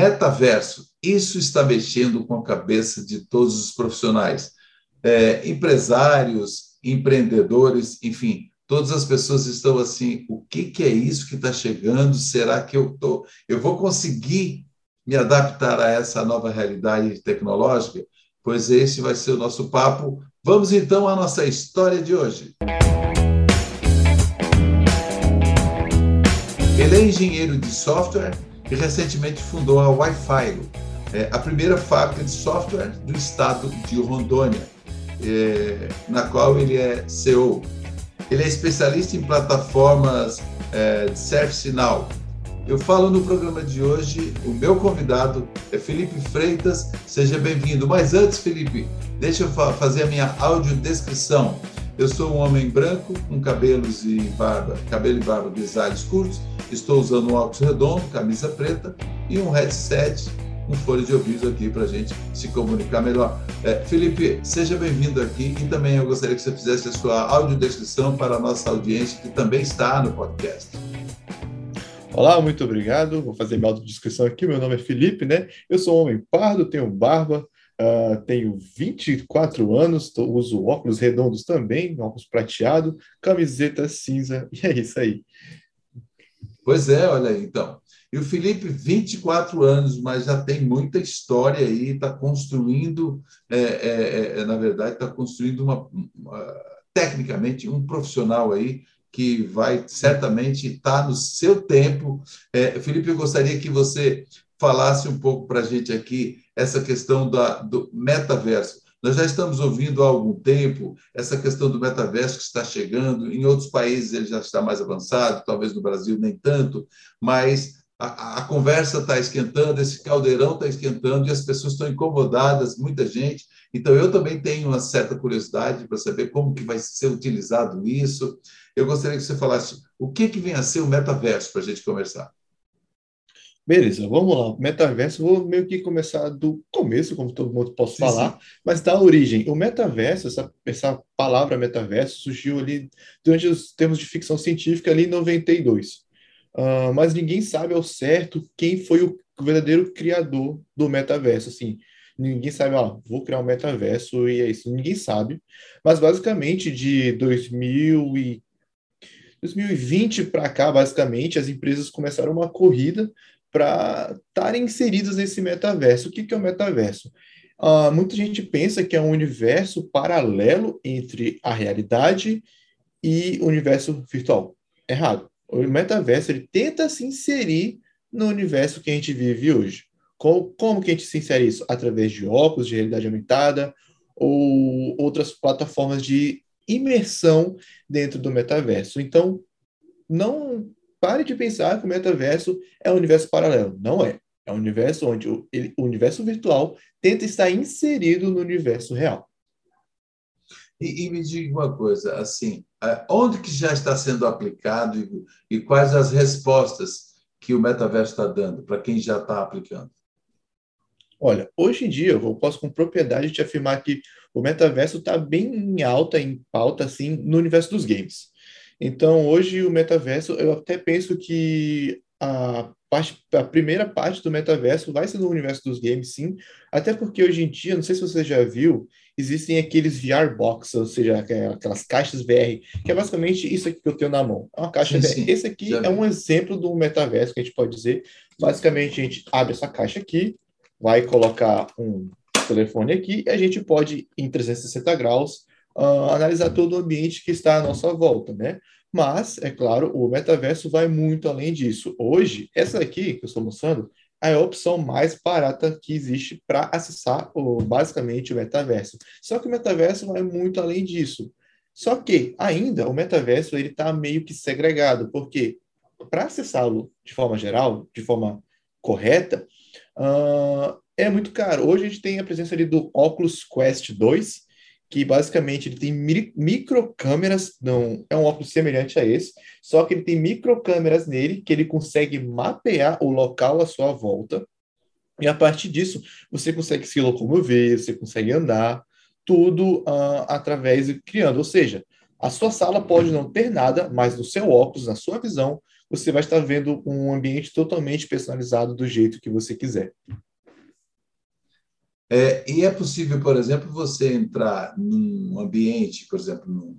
metaverso, isso está mexendo com a cabeça de todos os profissionais, é, empresários, empreendedores, enfim, todas as pessoas estão assim: o que, que é isso que está chegando? Será que eu tô, eu vou conseguir me adaptar a essa nova realidade tecnológica? Pois esse vai ser o nosso papo. Vamos então à nossa história de hoje. Ele é engenheiro de software e recentemente fundou a Wi-Fi, é, a primeira fábrica de software do estado de Rondônia, é, na qual ele é CEO. Ele é especialista em plataformas é, de Now. Eu falo no programa de hoje, o meu convidado é Felipe Freitas, seja bem-vindo. Mas antes, Felipe, deixa eu fazer a minha audiodescrição. Eu sou um homem branco, com cabelos e barba, cabelo e barba grisalhos curtos, Estou usando um óculos redondo, camisa preta e um headset com fone de ouvido aqui para a gente se comunicar melhor. É, Felipe, seja bem-vindo aqui e também eu gostaria que você fizesse a sua audiodescrição para a nossa audiência que também está no podcast. Olá, muito obrigado. Vou fazer minha audiodescrição aqui. Meu nome é Felipe, né? Eu sou um homem pardo, tenho barba, uh, tenho 24 anos, tô, uso óculos redondos também, óculos prateado, camiseta cinza, e é isso aí. Pois é, olha aí, então. E o Felipe, 24 anos, mas já tem muita história aí, está construindo, é, é, é, na verdade, está construindo uma, uma, tecnicamente um profissional aí que vai certamente estar tá no seu tempo. É, Felipe, eu gostaria que você falasse um pouco para a gente aqui essa questão da, do metaverso. Nós já estamos ouvindo há algum tempo essa questão do metaverso que está chegando, em outros países ele já está mais avançado, talvez no Brasil nem tanto, mas a, a conversa está esquentando, esse caldeirão está esquentando e as pessoas estão incomodadas, muita gente. Então, eu também tenho uma certa curiosidade para saber como que vai ser utilizado isso. Eu gostaria que você falasse o que, que vem a ser o metaverso para a gente conversar. Beleza, vamos lá. Metaverso, vou meio que começar do começo, como todo mundo pode falar, sim. mas da origem. O metaverso, essa, essa palavra metaverso, surgiu ali durante os termos de ficção científica ali em 92. Uh, ah, mas ninguém sabe ao certo quem foi o verdadeiro criador do metaverso. Assim, ninguém sabe, ó, vou criar um metaverso e é isso. Ninguém sabe. Mas basicamente de 2000 e 2020 para cá, basicamente, as empresas começaram uma corrida para estarem inseridos nesse metaverso. O que, que é o metaverso? Uh, muita gente pensa que é um universo paralelo entre a realidade e o universo virtual. Errado. O metaverso ele tenta se inserir no universo que a gente vive hoje. Como, como que a gente se insere isso? Através de óculos de realidade aumentada ou outras plataformas de imersão dentro do metaverso. Então, não pare de pensar que o metaverso é um universo paralelo. Não é. É um universo onde o, ele, o universo virtual tenta estar inserido no universo real. E, e, me diga uma coisa, assim, onde que já está sendo aplicado e, e quais as respostas que o metaverso está dando para quem já está aplicando? Olha, hoje em dia eu posso com propriedade te afirmar que o metaverso está bem em alta, em pauta, assim, no universo dos games. Então, hoje o metaverso, eu até penso que a, parte, a primeira parte do metaverso vai ser no universo dos games, sim. Até porque hoje em dia, não sei se você já viu, existem aqueles VR box, ou seja, aquelas caixas VR, que é basicamente isso aqui que eu tenho na mão. É uma caixa sim, VR. Esse aqui é um exemplo do metaverso que a gente pode dizer. Basicamente, a gente abre essa caixa aqui, vai colocar um telefone aqui e a gente pode, em 360 graus, uh, analisar todo o ambiente que está à nossa volta, né? Mas, é claro, o metaverso vai muito além disso. Hoje, essa aqui que eu estou mostrando é a opção mais barata que existe para acessar o, basicamente o metaverso. Só que o metaverso vai muito além disso. Só que ainda o metaverso ele está meio que segregado, porque para acessá-lo de forma geral, de forma correta, uh, é muito caro. Hoje a gente tem a presença ali do Oculus Quest 2, que basicamente ele tem microcâmeras, não é um óculos semelhante a esse, só que ele tem microcâmeras nele que ele consegue mapear o local à sua volta. E a partir disso, você consegue se locomover, você consegue andar, tudo uh, através de criando. Ou seja, a sua sala pode não ter nada, mas no seu óculos, na sua visão, você vai estar vendo um ambiente totalmente personalizado do jeito que você quiser. É, e é possível, por exemplo, você entrar num ambiente, por exemplo, num,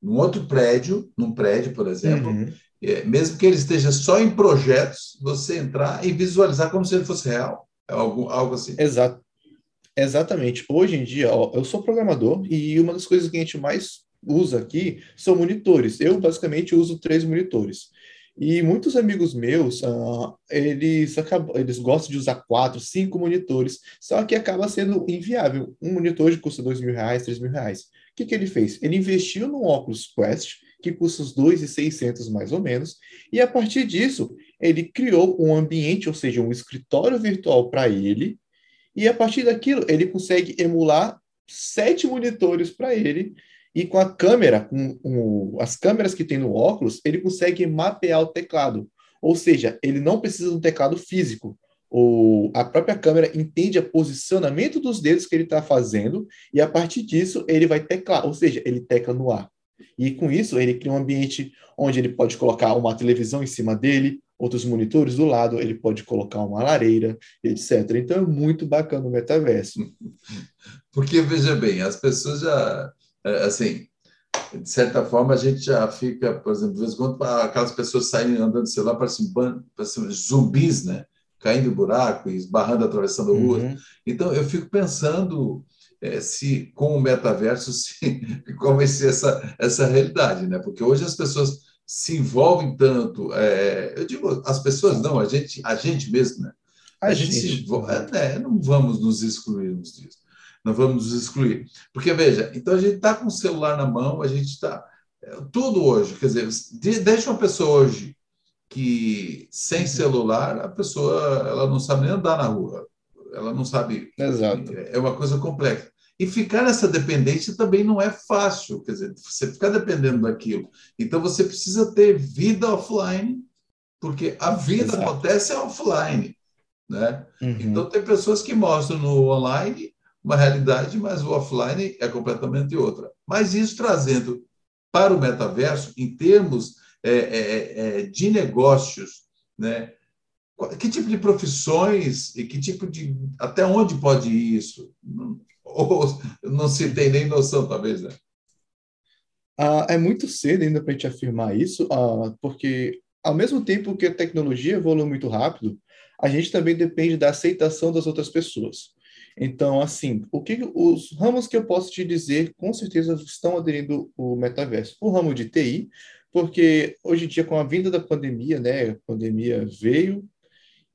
num outro prédio, num prédio, por exemplo, uhum. é, mesmo que ele esteja só em projetos, você entrar e visualizar como se ele fosse real. É algo, algo assim. Exato. Exatamente. Hoje em dia, ó, eu sou programador e uma das coisas que a gente mais usa aqui são monitores. Eu, basicamente, uso três monitores. E muitos amigos meus, uh, eles, acabam, eles gostam de usar quatro, cinco monitores, só que acaba sendo inviável. Um monitor de custa dois mil reais, três mil reais. O que, que ele fez? Ele investiu no Oculus Quest, que custa os 2.600 mais ou menos, e a partir disso, ele criou um ambiente, ou seja, um escritório virtual para ele, e a partir daquilo, ele consegue emular sete monitores para ele, e com a câmera, com, com, as câmeras que tem no óculos, ele consegue mapear o teclado. Ou seja, ele não precisa de um teclado físico. O, a própria câmera entende o posicionamento dos dedos que ele está fazendo e a partir disso ele vai teclar, ou seja, ele tecla no ar. E com isso ele cria um ambiente onde ele pode colocar uma televisão em cima dele, outros monitores do lado, ele pode colocar uma lareira, etc. Então é muito bacana o metaverso. Porque veja bem, as pessoas já assim, de certa forma, a gente já fica, por exemplo, de vez em quando, aquelas pessoas saem andando, sei lá, parecem, parecem zumbis, né? Caindo em buraco, esbarrando, atravessando rua. Uhum. Então, eu fico pensando é, se, com o metaverso, se, qual vai ser essa, essa realidade, né? Porque hoje as pessoas se envolvem tanto, é, eu digo, as pessoas não, a gente, a gente mesmo, né? A, a gente, gente, se envolve, é, né? não vamos nos excluirmos disso não vamos nos excluir. Porque, veja, então a gente está com o celular na mão, a gente está. É, tudo hoje, quer dizer, deixa uma pessoa hoje que sem celular, a pessoa ela não sabe nem andar na rua, ela não sabe. Exato. É uma coisa complexa. E ficar nessa dependência também não é fácil, quer dizer, você ficar dependendo daquilo. Então você precisa ter vida offline, porque a vida Exato. acontece offline. Né? Uhum. Então tem pessoas que mostram no online uma realidade, mas o offline é completamente outra. Mas isso trazendo para o metaverso, em termos é, é, é, é de negócios, né? Que tipo de profissões e que tipo de. Até onde pode ir isso? Ou não se tem nem noção, talvez, né? Ah, é muito cedo ainda para a gente afirmar isso, ah, porque ao mesmo tempo que a tecnologia evolui muito rápido, a gente também depende da aceitação das outras pessoas. Então, assim, o que os ramos que eu posso te dizer, com certeza estão aderindo o metaverso. O ramo de TI, porque hoje em dia, com a vinda da pandemia, né, a pandemia veio,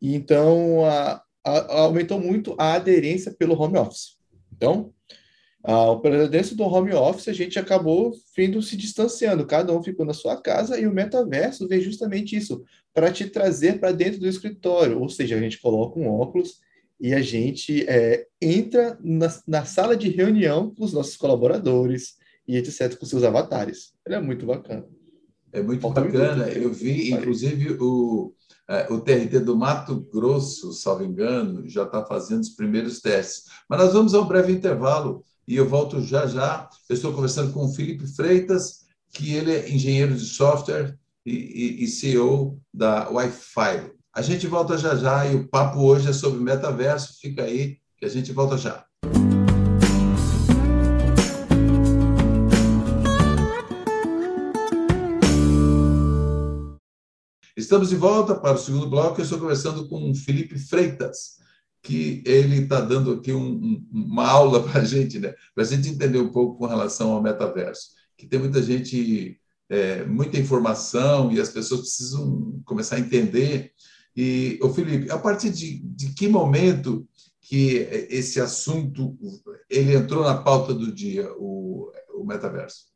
e então a, a, aumentou muito a aderência pelo home office. Então, a, aderência do home office, a gente acabou vindo se distanciando, cada um ficou na sua casa, e o metaverso veio justamente isso, para te trazer para dentro do escritório, ou seja, a gente coloca um óculos e a gente é, entra na, na, sala de reunião com os nossos colaboradores e etc., com seus avatares. Ele é muito bacana. É muito Falta bacana. Muito Eu vi, inclusive, o, é, o TRT do Mato Grosso, salvo engano, já está fazendo os primeiros testes. Mas nós vamos a um breve intervalo e eu volto já já. Eu estou conversando com o Felipe Freitas, que ele é engenheiro de software e, e, e CEO da Wi-Fi. A gente volta já já e o papo hoje é sobre metaverso. Fica aí que a gente volta já. Estamos de volta para o segundo bloco. Eu estou conversando com o Felipe Freitas, que ele está dando aqui um, uma aula para a gente, né? para a gente entender um pouco com relação ao metaverso. Que tem muita gente, é, muita informação e as pessoas precisam começar a entender e, o Felipe, a partir de, de que momento que esse assunto ele entrou na pauta do dia, o, o metaverso?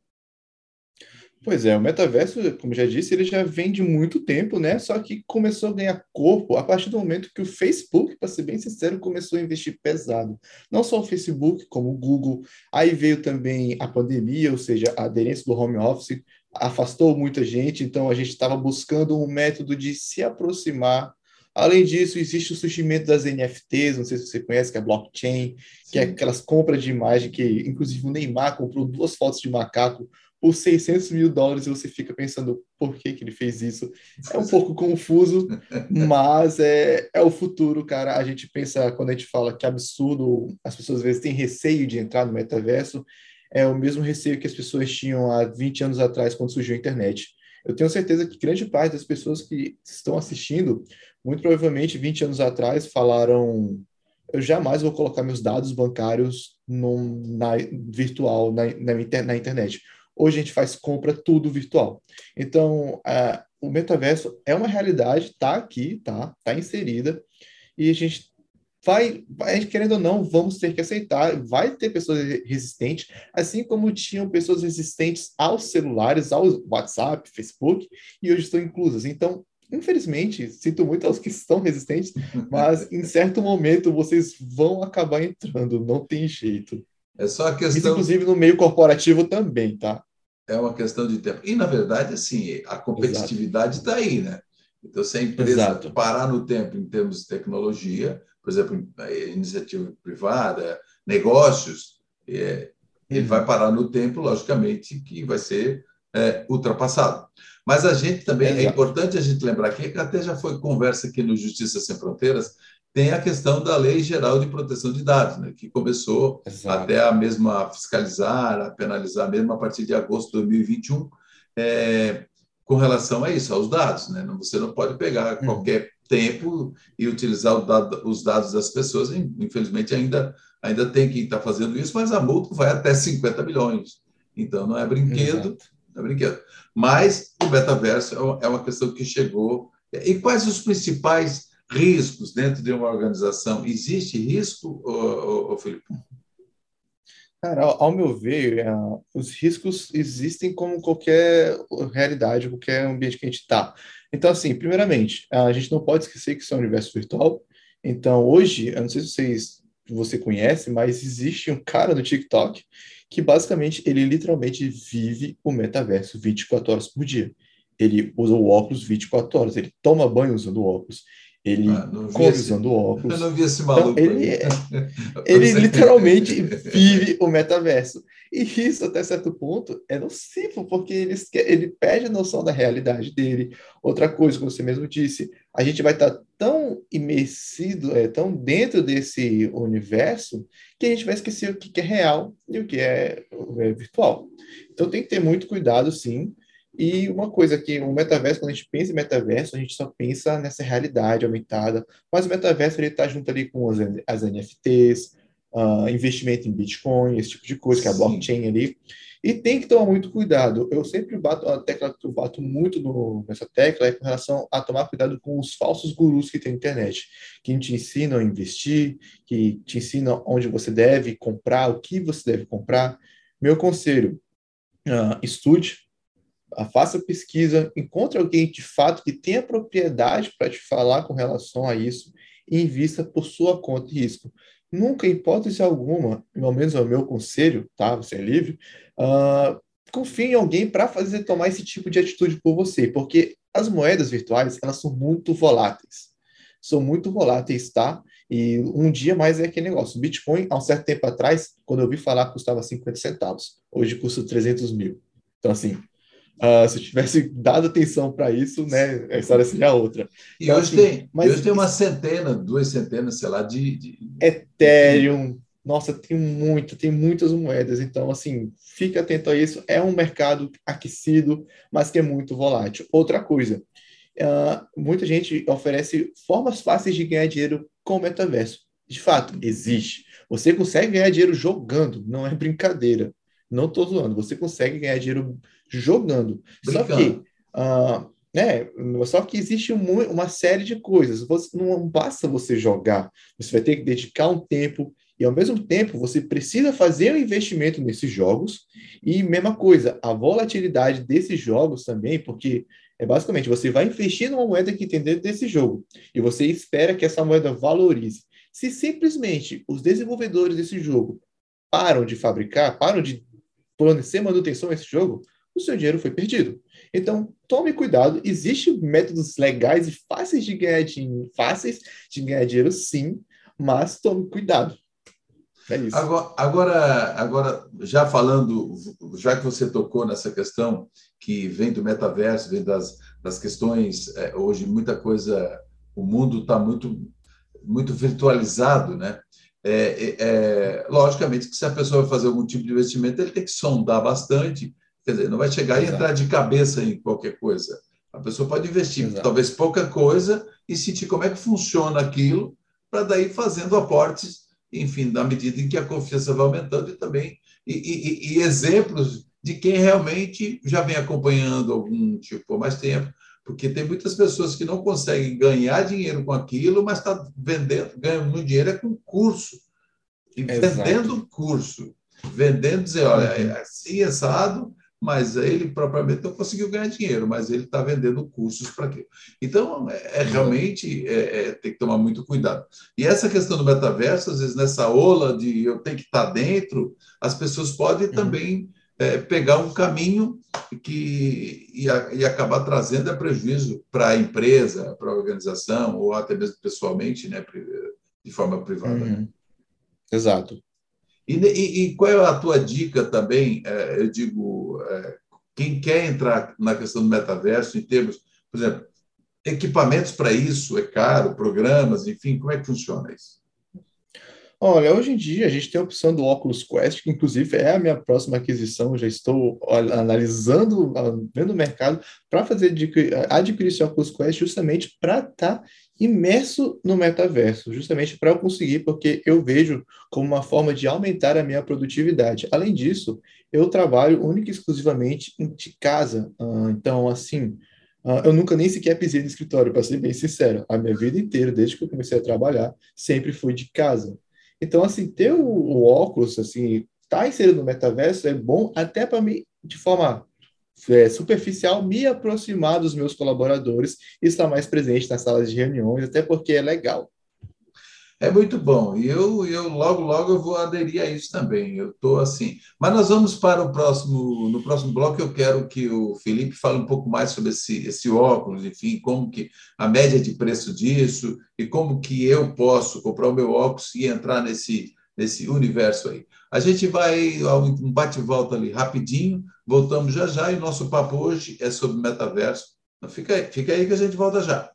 Pois é, o metaverso, como já disse, ele já vem de muito tempo, né? Só que começou a ganhar corpo a partir do momento que o Facebook, para ser bem sincero, começou a investir pesado. Não só o Facebook, como o Google. Aí veio também a pandemia, ou seja, a aderência do home office afastou muita gente, então a gente estava buscando um método de se aproximar. Além disso, existe o surgimento das NFTs, não sei se você conhece, que é blockchain, Sim. que é aquelas compras de imagem que, inclusive, o Neymar comprou duas fotos de macaco por 600 mil dólares e você fica pensando por que, que ele fez isso. É um pouco confuso, mas é, é o futuro, cara. A gente pensa, quando a gente fala que absurdo, as pessoas às vezes têm receio de entrar no metaverso, é o mesmo receio que as pessoas tinham há 20 anos atrás, quando surgiu a internet. Eu tenho certeza que grande parte das pessoas que estão assistindo, muito provavelmente 20 anos atrás, falaram: eu jamais vou colocar meus dados bancários num, na, virtual, na, na, na internet Hoje a gente faz compra tudo virtual. Então, uh, o metaverso é uma realidade, está aqui, tá, tá inserida, e a gente vai, vai, querendo ou não, vamos ter que aceitar. Vai ter pessoas resistentes, assim como tinham pessoas resistentes aos celulares, ao WhatsApp, Facebook, e hoje estão inclusas. Então, infelizmente, sinto muito aos que estão resistentes, mas em certo momento vocês vão acabar entrando, não tem jeito. É só a questão. Isso, inclusive, no meio corporativo também, tá? É uma questão de tempo. E, na verdade, assim, a competitividade está aí, né? Então, se a empresa Exato. parar no tempo em termos de tecnologia, por exemplo, iniciativa privada, negócios, é, ele uhum. vai parar no tempo, logicamente, que vai ser é, ultrapassado. Mas a gente também, é é importante a gente lembrar que até já foi conversa aqui no Justiça Sem Fronteiras, tem a questão da Lei Geral de Proteção de Dados, né, que começou Exato. até a mesma fiscalizar, a penalizar mesmo a partir de agosto de 2021, é, com relação a isso, aos dados. Né? Você não pode pegar hum. qualquer tempo e utilizar dado, os dados das pessoas. Infelizmente, ainda, ainda tem quem está fazendo isso, mas a multa vai até 50 milhões. Então, não é brinquedo, não é brinquedo. Mas o metaverso é uma questão que chegou. E quais os principais riscos dentro de uma organização. Existe risco, ô, ô, ô Felipe? Cara, ao meu ver, é, os riscos existem como qualquer realidade, qualquer ambiente que a gente está. Então, assim, primeiramente, a gente não pode esquecer que isso é um universo virtual. Então, hoje, eu não sei se vocês, você conhece, mas existe um cara no TikTok que basicamente ele literalmente vive o metaverso 24 horas por dia. Ele usa o óculos 24 horas, ele toma banho usando óculos, ele ah, come esse, usando óculos. Eu não vi esse maluco. Então, ele, é, ele literalmente vive o metaverso. E isso, até certo ponto, é nocivo, porque ele, ele perde a noção da realidade dele. Outra coisa, como você mesmo disse, a gente vai estar tão imersido, é, tão dentro desse universo, que a gente vai esquecer o que é real e o que é, é virtual. Então tem que ter muito cuidado, sim, e uma coisa que o metaverso, quando a gente pensa em metaverso, a gente só pensa nessa realidade aumentada, mas o metaverso ele está junto ali com as, as NFTs, uh, ah, investimento em Bitcoin, esse tipo de coisa, que é a blockchain ali. E tem que tomar muito cuidado. Eu sempre bato, a tecla que eu bato muito no, nessa tecla é com relação a tomar cuidado com os falsos gurus que tem na internet, que te ensinam a investir, que te ensinam onde você deve comprar, o que você deve comprar. Meu conselho, uh, estude, faça pesquisa, encontre alguém de fato que tenha propriedade para te falar com relação a isso e invista por sua conta e risco. Nunca, em hipótese alguma, pelo menos é o meu conselho, tá? Você é livre, uh, confie em alguém para fazer tomar esse tipo de atitude por você, porque as moedas virtuais, elas são muito voláteis. São muito voláteis, tá? E um dia mais é aquele negócio. O Bitcoin, há um certo tempo atrás, quando eu vi falar, custava 50 centavos. Hoje custa 300 mil. Então, assim, Uh, se tivesse dado atenção para isso, né, a história seria outra. E então, hoje, assim, tem, mas hoje tem uma centena, duas centenas, sei lá, de. de... Ethereum. Nossa, tem muito, tem muitas moedas. Então, assim, fique atento a isso. É um mercado aquecido, mas que é muito volátil. Outra coisa, uh, muita gente oferece formas fáceis de ganhar dinheiro com o metaverso. De fato, existe. Você consegue ganhar dinheiro jogando, não é brincadeira. Não estou zoando. Você consegue ganhar dinheiro jogando. Brincando. Só que, uh, né, só que existe um, uma série de coisas. Você, não basta você jogar. Você vai ter que dedicar um tempo e, ao mesmo tempo, você precisa fazer um investimento nesses jogos. E, mesma coisa, a volatilidade desses jogos também, porque é basicamente você vai investir numa moeda que tem dentro desse jogo e você espera que essa moeda valorize. Se simplesmente os desenvolvedores desse jogo param de fabricar, param de fornecer manutenção esse jogo, o seu dinheiro foi perdido. Então, tome cuidado. Existem métodos legais e fáceis de ganhar dinheiro, fáceis de ganhar dinheiro, sim, mas tome cuidado. É isso. Agora, agora, agora, já falando, já que você tocou nessa questão que vem do metaverso, vem das, das questões, é, hoje muita coisa, o mundo está muito, muito virtualizado, né? É, é, é, logicamente que se a pessoa vai fazer algum tipo de investimento, ele tem que sondar bastante, quer dizer, não vai chegar Exato. e entrar de cabeça em qualquer coisa. A pessoa pode investir Exato. talvez pouca coisa e sentir como é que funciona aquilo, para daí fazendo aportes, enfim, na medida em que a confiança vai aumentando e também e, e, e exemplos de quem realmente já vem acompanhando algum tipo mais tempo, porque tem muitas pessoas que não conseguem ganhar dinheiro com aquilo, mas está vendendo, ganhando dinheiro é com curso. E Exato. vendendo curso, vendendo, dizer, olha, é assim, assado, mas ele propriamente não conseguiu ganhar dinheiro, mas ele está vendendo cursos para aquilo. Então, é, é realmente é, é, tem que tomar muito cuidado. E essa questão do metaverso, às vezes, nessa ola de eu tenho que estar tá dentro, as pessoas podem uhum. É, pegar um caminho que e, e acabar trazendo prejuízo para a empresa, para a organização, ou até mesmo pessoalmente, né, de forma privada. Uhum. Exato. E, e, e, qual é a tua dica também? É, eu digo, é, quem quer entrar na questão do metaverso, em termos, por exemplo, equipamentos para isso, é caro, programas, enfim, como é que funciona isso? Olha, hoje em dia a gente tem a opção do Oculus Quest, que inclusive é a minha próxima aquisição, já estou analisando, vendo o mercado para fazer adquirir esse Oculus Quest justamente para estar tá imerso no metaverso, justamente para eu conseguir, porque eu vejo como uma forma de aumentar a minha produtividade. Além disso, eu trabalho única e exclusivamente de casa, ah, então assim, ah, eu nunca nem sequer pisei no escritório, para ser bem sincero. A minha vida inteira, desde que eu comecei a trabalhar, sempre fui de casa. Então, assim, ter o, o óculos, assim, estar tá inserido no metaverso é bom até para mim, de forma é, superficial, me aproximar dos meus colaboradores e estar mais presente nas salas de reuniões, até porque é legal. É muito bom. E eu, eu logo, logo eu vou aderir a isso também. Eu estou assim. Mas nós vamos para o próximo. No próximo bloco, eu quero que o Felipe fale um pouco mais sobre esse, esse óculos, enfim, como que a média de preço disso e como que eu posso comprar o meu óculos e entrar nesse, nesse universo aí. A gente vai um bate-volta ali rapidinho, voltamos já já, e o nosso papo hoje é sobre metaverso. Então fica aí, fica aí que a gente volta já.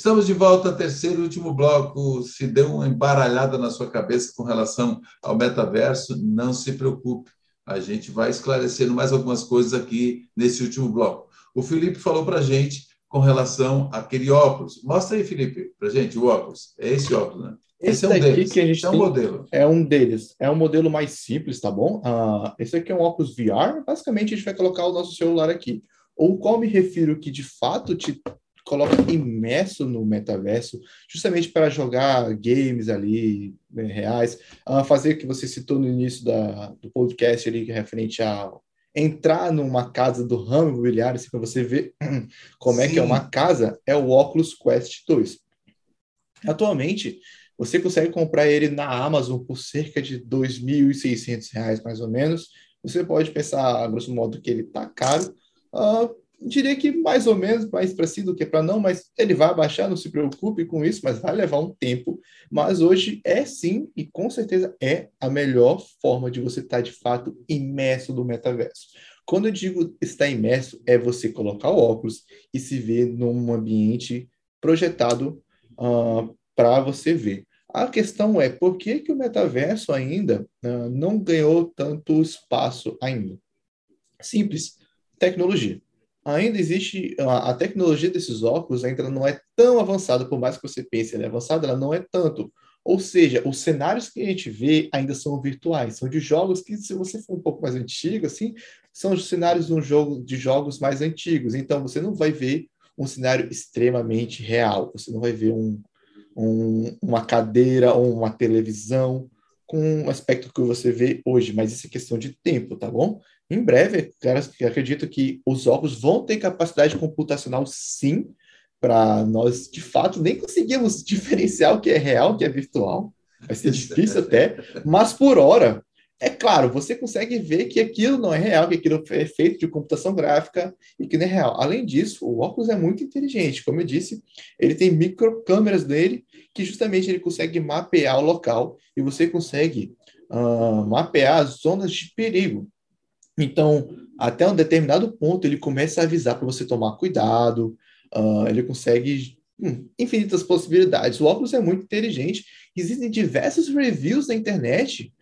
Estamos de volta, terceiro e último bloco. Se deu uma embaralhada na sua cabeça com relação ao metaverso, não se preocupe. A gente vai esclarecendo mais algumas coisas aqui nesse último bloco. O Felipe falou para a gente com relação àquele óculos. Mostra aí, Felipe, para a gente o óculos. É esse óculos, né? Esse, esse é um deles. Que a gente é um modelo. É um deles. É um modelo mais simples, tá bom? Uh, esse aqui é um óculos VR. Basicamente, a gente vai colocar o nosso celular aqui. Ou qual me refiro que de fato te coloca imerso no metaverso, justamente para jogar games ali né, reais, uh, fazer o que você citou no início da, do podcast ali, que é referente a entrar numa casa do ramo imobiliário, assim, para você ver como Sim. é que é uma casa, é o Oculus Quest 2. Atualmente, você consegue comprar ele na Amazon por cerca de R$ 2.600, mais ou menos. Você pode pensar, a grosso modo, que ele está caro, uh, diria que mais ou menos, mais para si do que para não, mas ele vai abaixar, não se preocupe com isso, mas vai levar um tempo. Mas hoje é sim, e com certeza é a melhor forma de você estar tá, de fato imerso no metaverso. Quando eu digo estar imerso, é você colocar o óculos e se ver num ambiente projetado uh, ah, para você ver. A questão é por que, que o metaverso ainda uh, não ganhou tanto espaço ainda? Simples, tecnologia ainda existe a, tecnologia desses óculos ainda não é tão avançada, por mais que você pense ela é avançada, ela não é tanto. Ou seja, os cenários que a gente vê ainda são virtuais, são de jogos que, se você for um pouco mais antigo, assim, são os cenários de um jogo de jogos mais antigos. Então, você não vai ver um cenário extremamente real. Você não vai ver um, um, uma cadeira ou uma televisão com o aspecto que você vê hoje, mas isso é questão de tempo, tá bom? Em breve, acredito que os óculos vão ter capacidade computacional sim, para nós, de fato, nem conseguimos diferenciar o que é real, o que é virtual. Vai ser difícil até, mas por hora, É claro, você consegue ver que aquilo não é real, que aquilo é feito de computação gráfica e que não é real. Além disso, o óculos é muito inteligente. Como eu disse, ele tem microcâmeras nele que justamente ele consegue mapear o local e você consegue uh, mapear as zonas de perigo. Então, até um determinado ponto, ele começa a avisar para você tomar cuidado, uh, ele consegue hum, infinitas possibilidades. O óculos é muito inteligente. Existem diversos reviews na internet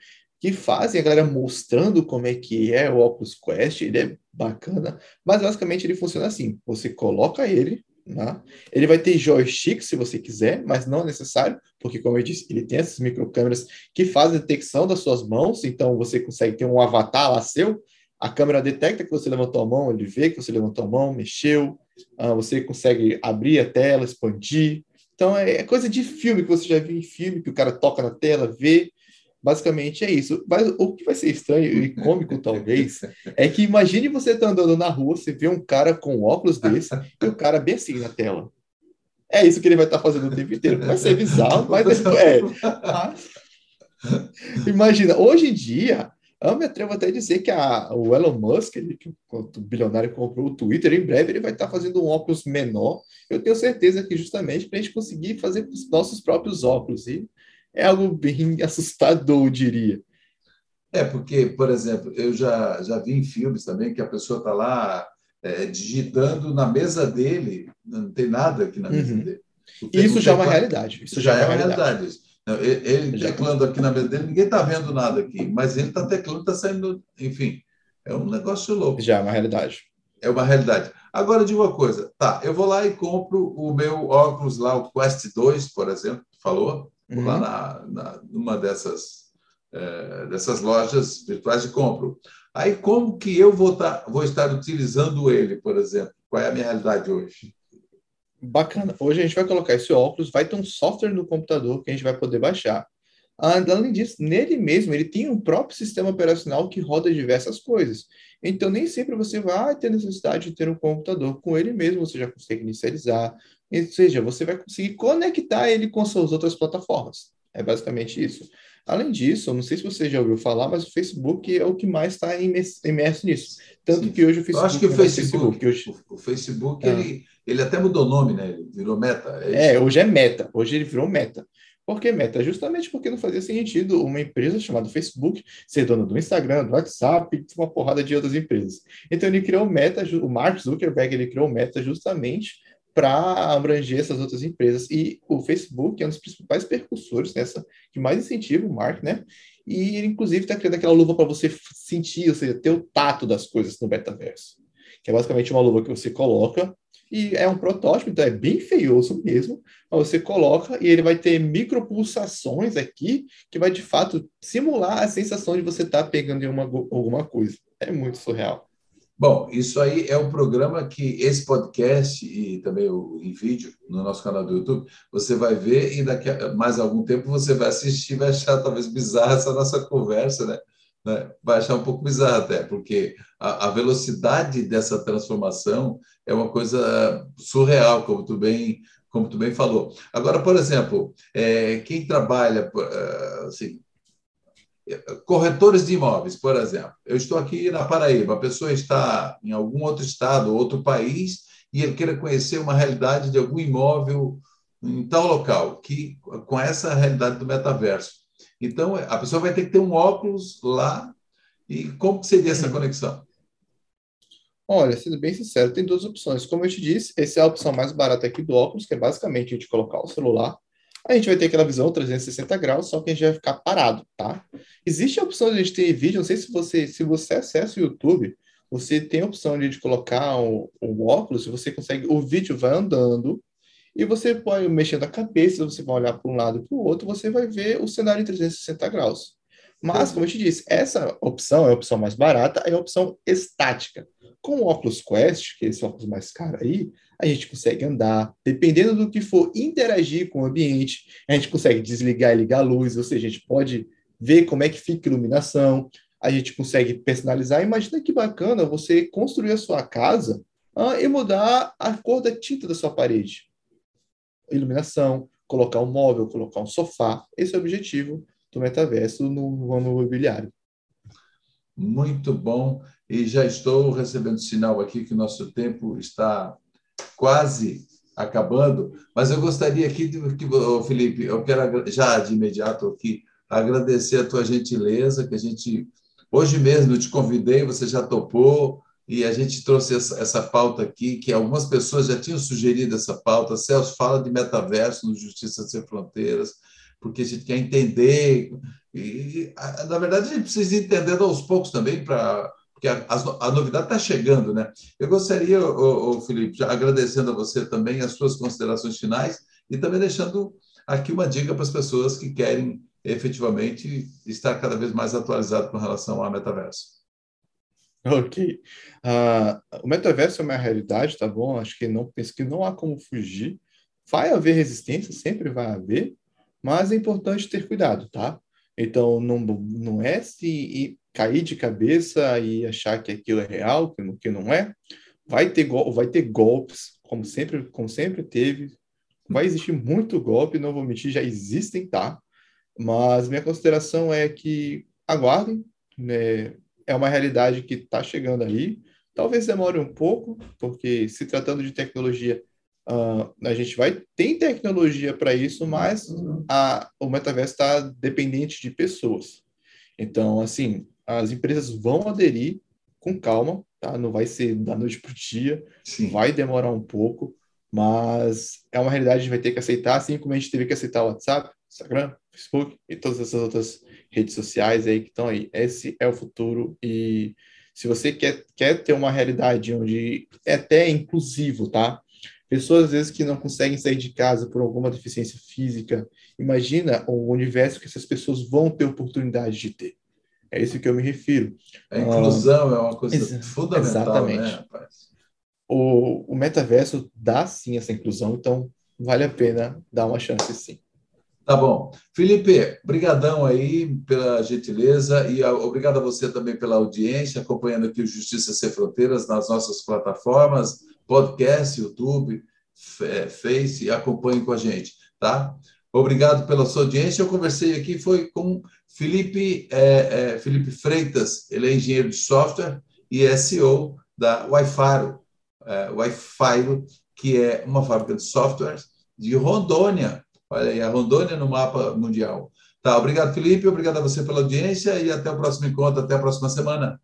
que fazem a galera mostrando como é que é o Oculus Quest, ele é bacana, mas basicamente ele funciona assim, você coloca ele, né? ele vai ter joystick se você quiser, mas não é necessário, porque como eu disse, ele tem essas microcâmeras que fazem detecção das suas mãos, então você consegue ter um avatar lá seu, a câmera detecta que você levantou a mão, ele vê que você levantou a mão, mexeu, uh, você consegue abrir a tela, expandir, então é coisa de filme que você já viu em filme, que o cara toca na tela, vê, Basicamente é isso. Mas o que vai ser estranho e cômico, talvez, é que imagine você tá andando na rua, você vê um cara com óculos desse e o cara bem assim na tela. É isso que ele vai estar tá fazendo o tempo inteiro. Vai ser bizarro, mas é. Imagina, hoje em dia, eu me atrevo até a dizer que a, o Elon Musk, ele, que o bilionário comprou o Twitter, em breve ele vai estar fazendo um óculos menor. Eu tenho certeza que justamente para a gente conseguir fazer os nossos próprios óculos. E é algo bem assustador, eu diria. É, porque, por exemplo, eu já, já vi em filmes também que a pessoa está lá é, digitando na mesa dele, não tem nada aqui na mesa uhum. dele. Isso já é uma realidade. Isso já, já é, é uma realidade. realidade. Ele, ele teclando aqui na mesa dele, ninguém está vendo nada aqui, mas ele está teclando, está saindo, enfim, é um negócio louco. Já é uma realidade. É uma realidade. Agora, diga uma coisa, tá, eu vou lá e compro o meu óculos lá, o Quest 2, por exemplo, falou, uhum. lá na, na, numa dessas, é, dessas lojas virtuais de compro. Aí, como que eu vou, tá, vou estar utilizando ele, por exemplo? Qual é a minha realidade hoje? Bacana. Hoje a gente vai colocar esse óculos, vai ter um software no computador que a gente vai poder baixar. Além disso, nele mesmo, ele tem um próprio sistema operacional que roda diversas coisas. Então, nem sempre você vai ter necessidade de ter um computador. Com ele mesmo, você já consegue inicializar, ou seja, você vai conseguir conectar ele com suas outras plataformas. É basicamente isso. Além disso, não sei se você já ouviu falar, mas o Facebook é o que mais está imerso nisso. Tanto Sim. que hoje o Facebook. Eu acho que o Facebook, Facebook hoje... o, Facebook ah. ele, ele até mudou o nome, né? Ele virou Meta. É, é, hoje é Meta. Hoje ele virou Meta. Por que Meta? Justamente porque não fazia sentido uma empresa chamada Facebook ser dona do Instagram, do WhatsApp, uma porrada de outras empresas. Então ele criou o Meta, o Mark Zuckerberg ele criou o Meta justamente para abranger essas outras empresas. E o Facebook é um dos principais percussores nessa, que mais incentiva o Mark, né? E ele, inclusive, está criando aquela luva para você sentir, ou seja, ter o tato das coisas no metaverso. Que é basicamente uma luva que você coloca e é um protótipo, então é bem feioso mesmo, mas você coloca e ele vai ter micropulsações aqui que vai de fato simular a sensação de você estar tá pegando em uma, alguma coisa. É muito surreal. Bom, isso aí é um programa que esse podcast e também o, em vídeo no nosso canal do YouTube, você vai ver e daqui a mais algum tempo você vai assistir, vai achar talvez bizarra essa nossa conversa, né? né? Vai achar um pouco bizarra até, porque a, a, velocidade dessa transformação é uma coisa surreal, como tu bem como tu bem falou. Agora, por exemplo, é, quem trabalha assim, corretores de imóveis, por exemplo. Eu estou aqui na Paraíba, a pessoa está em algum outro estado, outro país, e ele queira conhecer uma realidade de algum imóvel em tal local, que com essa realidade do metaverso. Então, a pessoa vai ter que ter um óculos lá. E como seria essa conexão? Olha, sendo bem sincero, tem duas opções. Como eu te disse, essa é a opção mais barata aqui do óculos, que é basicamente a gente colocar o celular a gente vai ter aquela visão 360 graus, só que a gente vai ficar parado, tá? Existe a opção de a gente ter vídeo, não sei se você, se você acessa o YouTube, você tem a opção de colocar o, o óculos, você consegue, o vídeo vai andando, e você pode mexer a cabeça, você vai olhar para um lado e para o outro, você vai ver o cenário em 360 graus. Mas, como eu te disse, essa opção é a opção mais barata, é a opção estática. Com o óculos Quest, que é esse óculos mais caro aí, a gente consegue andar, dependendo do que for interagir com o ambiente, a gente consegue desligar e ligar a luz, ou seja, a gente pode ver como é que fica a iluminação, a gente consegue personalizar. Imagina que bacana você construir a sua casa ah, e mudar a cor da tinta da sua parede. Iluminação, colocar um móvel, colocar um sofá. Esse é o objetivo do metaverso no ramo imobiliário. Muito bom. E já estou recebendo sinal aqui que nosso tempo está quase acabando, mas eu gostaria aqui de que, Felipe, eu quero já de imediato aqui agradecer a tua gentileza, que a gente hoje mesmo te convidei, você já topou, e a gente trouxe essa, essa, pauta aqui, que algumas pessoas já tinham sugerido essa pauta. Celso fala de metaverso no Justiça Sem Fronteiras, porque a gente quer entender. E, na verdade, a gente precisa ir entendendo aos poucos também, para porque a, a, novidade está chegando. Né? Eu gostaria, ô, ô, Felipe, agradecendo a você também as suas considerações finais e também deixando aqui uma dica para as pessoas que querem efetivamente estar cada vez mais atualizado com relação ao metaverso. Ok. Uh, o metaverso é uma realidade, tá bom? Acho que não penso que não há como fugir. Vai haver resistência, sempre vai haver, mas é importante ter cuidado, tá? Então, não, não é se cair de cabeça e achar que aquilo é real, que não, é. Vai ter, vai ter golpes, como sempre, como sempre teve. Vai existir muito golpe, não vou mentir, já existem, tá? Mas minha consideração é que aguardem, né? é uma realidade que está chegando aí. Talvez demore um pouco, porque se tratando de tecnologia, uh, a gente vai tem tecnologia para isso, mas a, o metaverso está dependente de pessoas. Então, assim, as empresas vão aderir com calma, tá? Não vai ser da noite para o dia, Sim. vai demorar um pouco, mas é uma realidade que a gente vai ter que aceitar, assim como a gente teve que aceitar o WhatsApp, Instagram, Facebook e todas essas outras redes sociais aí que estão aí. Esse é o futuro e se você quer, quer ter uma realidade onde é até inclusivo, tá? Pessoas às vezes que não conseguem sair de casa por alguma deficiência física, imagina o universo que essas pessoas vão ter oportunidade de ter. É isso que eu me refiro. A inclusão é uma coisa ex fundamental, né, exatamente. né, rapaz? O, o metaverso dá sim essa inclusão, então vale a pena dar uma chance sim. Tá bom. Felipe, brigadão aí pela gentileza e obrigado a você também pela audiência, acompanhando aqui o Justiça Sem Fronteiras nas nossas plataformas, podcast, YouTube, Face, acompanhe com a gente, tá? Obrigado pela sua audiência. Eu conversei aqui, foi com Felipe, é, é, Felipe Freitas, ele é engenheiro de software e SEO da Wi-Fi, é, Wi-Fi, que é uma fábrica de softwares de Rondônia, Olha aí, a Rondônia no mapa mundial. Tá, obrigado, Felipe, obrigado a você pela audiência e até o próximo encontro, até a próxima semana.